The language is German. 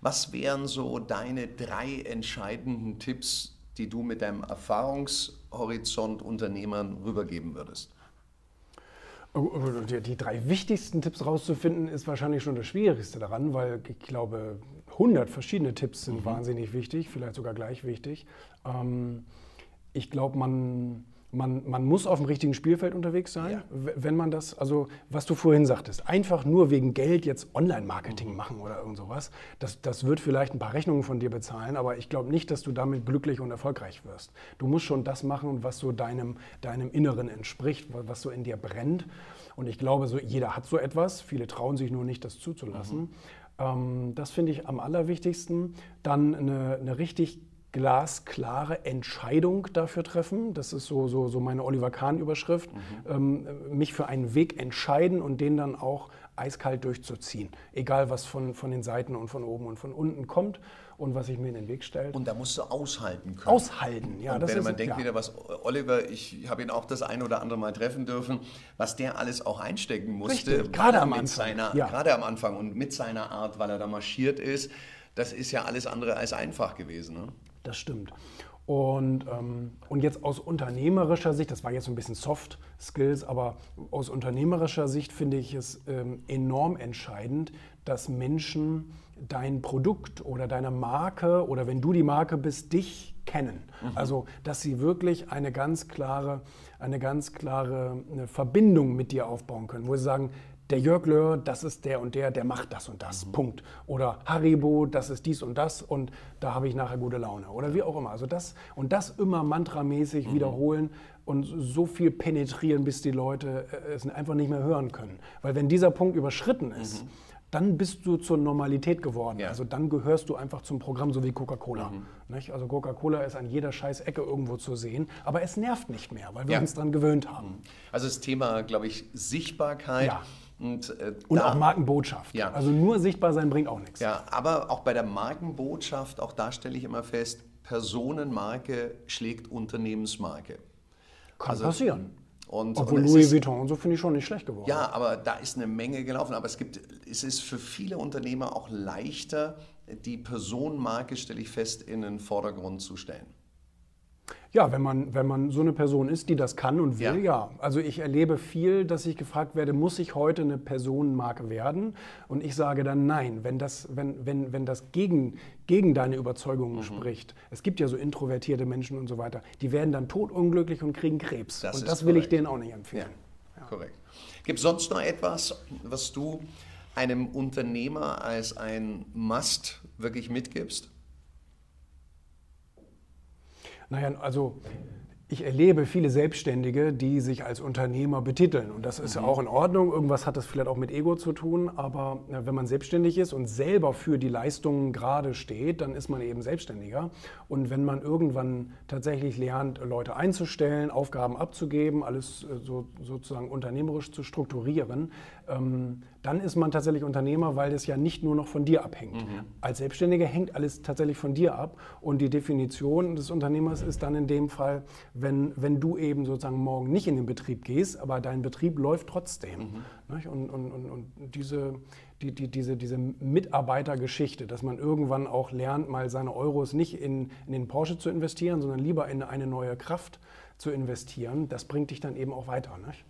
Was wären so deine drei entscheidenden Tipps, die du mit deinem Erfahrungshorizont Unternehmern rübergeben würdest? Oh, oh, die, die drei wichtigsten Tipps rauszufinden, ist wahrscheinlich schon das Schwierigste daran, weil ich glaube, 100 verschiedene Tipps sind mhm. wahnsinnig wichtig, vielleicht sogar gleich wichtig. Ähm, ich glaube, man man, man muss auf dem richtigen Spielfeld unterwegs sein, ja. wenn man das, also was du vorhin sagtest, einfach nur wegen Geld jetzt Online-Marketing mhm. machen oder irgend sowas, das, das wird vielleicht ein paar Rechnungen von dir bezahlen, aber ich glaube nicht, dass du damit glücklich und erfolgreich wirst. Du musst schon das machen, was so deinem, deinem Inneren entspricht, was so in dir brennt. Und ich glaube, so, jeder hat so etwas, viele trauen sich nur nicht, das zuzulassen. Mhm. Ähm, das finde ich am allerwichtigsten. Dann eine, eine richtig glasklare Entscheidung dafür treffen. Das ist so, so, so meine Oliver Kahn-Überschrift. Mhm. Ähm, mich für einen Weg entscheiden und den dann auch eiskalt durchzuziehen. Egal, was von, von den Seiten und von oben und von unten kommt und was sich mir in den Weg stellt. Und da musst du aushalten können. Aushalten, ja. Und das wenn ist, man denkt ja. wieder, was Oliver, ich habe ihn auch das ein oder andere Mal treffen dürfen, was der alles auch einstecken musste. Richtig, gerade am Anfang. Seiner, ja. Gerade am Anfang und mit seiner Art, weil er da marschiert ist. Das ist ja alles andere als einfach gewesen. Ne? Das stimmt. Und, ähm, und jetzt aus unternehmerischer Sicht, das war jetzt so ein bisschen Soft Skills, aber aus unternehmerischer Sicht finde ich es ähm, enorm entscheidend, dass Menschen dein Produkt oder deine Marke oder wenn du die Marke bist, dich kennen. Mhm. Also, dass sie wirklich eine ganz klare, eine ganz klare eine Verbindung mit dir aufbauen können, wo sie sagen, der Jörg Löhr, das ist der und der, der macht das und das. Mhm. Punkt. Oder Haribo, das ist dies und das und da habe ich nachher gute Laune. Oder wie auch immer. Also das und das immer mantramäßig mhm. wiederholen und so viel penetrieren, bis die Leute äh, es einfach nicht mehr hören können. Weil wenn dieser Punkt überschritten ist, mhm. dann bist du zur Normalität geworden. Ja. Also dann gehörst du einfach zum Programm, so wie Coca-Cola. Mhm. Also Coca-Cola ist an jeder scheiß Ecke irgendwo zu sehen, aber es nervt nicht mehr, weil wir ja. uns daran gewöhnt haben. Mhm. Also das Thema, glaube ich, Sichtbarkeit. Ja und, äh, und da, auch Markenbotschaft. Ja. Also nur sichtbar sein bringt auch nichts. Ja, aber auch bei der Markenbotschaft, auch da stelle ich immer fest, Personenmarke schlägt Unternehmensmarke. Kann also, passieren. Und, Obwohl und Louis ist, Vuitton so finde ich schon nicht schlecht geworden. Ja, aber da ist eine Menge gelaufen. Aber es, gibt, es ist für viele Unternehmer auch leichter, die Personenmarke, stelle ich fest, in den Vordergrund zu stellen. Ja, wenn man, wenn man so eine Person ist, die das kann und will, ja. ja. Also ich erlebe viel, dass ich gefragt werde, muss ich heute eine Personenmarke werden? Und ich sage dann nein, wenn das, wenn, wenn, wenn das gegen, gegen deine Überzeugungen mhm. spricht. Es gibt ja so introvertierte Menschen und so weiter, die werden dann totunglücklich und kriegen Krebs. Das und das will ich denen auch nicht empfehlen. Ja, ja. Korrekt. Gibt es sonst noch etwas, was du einem Unternehmer als ein Must wirklich mitgibst? Naja, also ich erlebe viele Selbstständige, die sich als Unternehmer betiteln. Und das ist mhm. auch in Ordnung. Irgendwas hat das vielleicht auch mit Ego zu tun. Aber wenn man selbstständig ist und selber für die Leistungen gerade steht, dann ist man eben Selbstständiger. Und wenn man irgendwann tatsächlich lernt, Leute einzustellen, Aufgaben abzugeben, alles äh, so, sozusagen unternehmerisch zu strukturieren, ähm, dann ist man tatsächlich Unternehmer, weil das ja nicht nur noch von dir abhängt. Mhm. Als Selbstständiger hängt alles tatsächlich von dir ab. Und die Definition des Unternehmers ist dann in dem Fall, wenn, wenn du eben sozusagen morgen nicht in den Betrieb gehst, aber dein Betrieb läuft trotzdem. Mhm. Und, und, und, und, diese, die, die, diese, diese Mitarbeitergeschichte, dass man irgendwann auch lernt, mal seine Euros nicht in, in den Porsche zu investieren, sondern lieber in eine neue Kraft zu investieren, das bringt dich dann eben auch weiter. Nicht?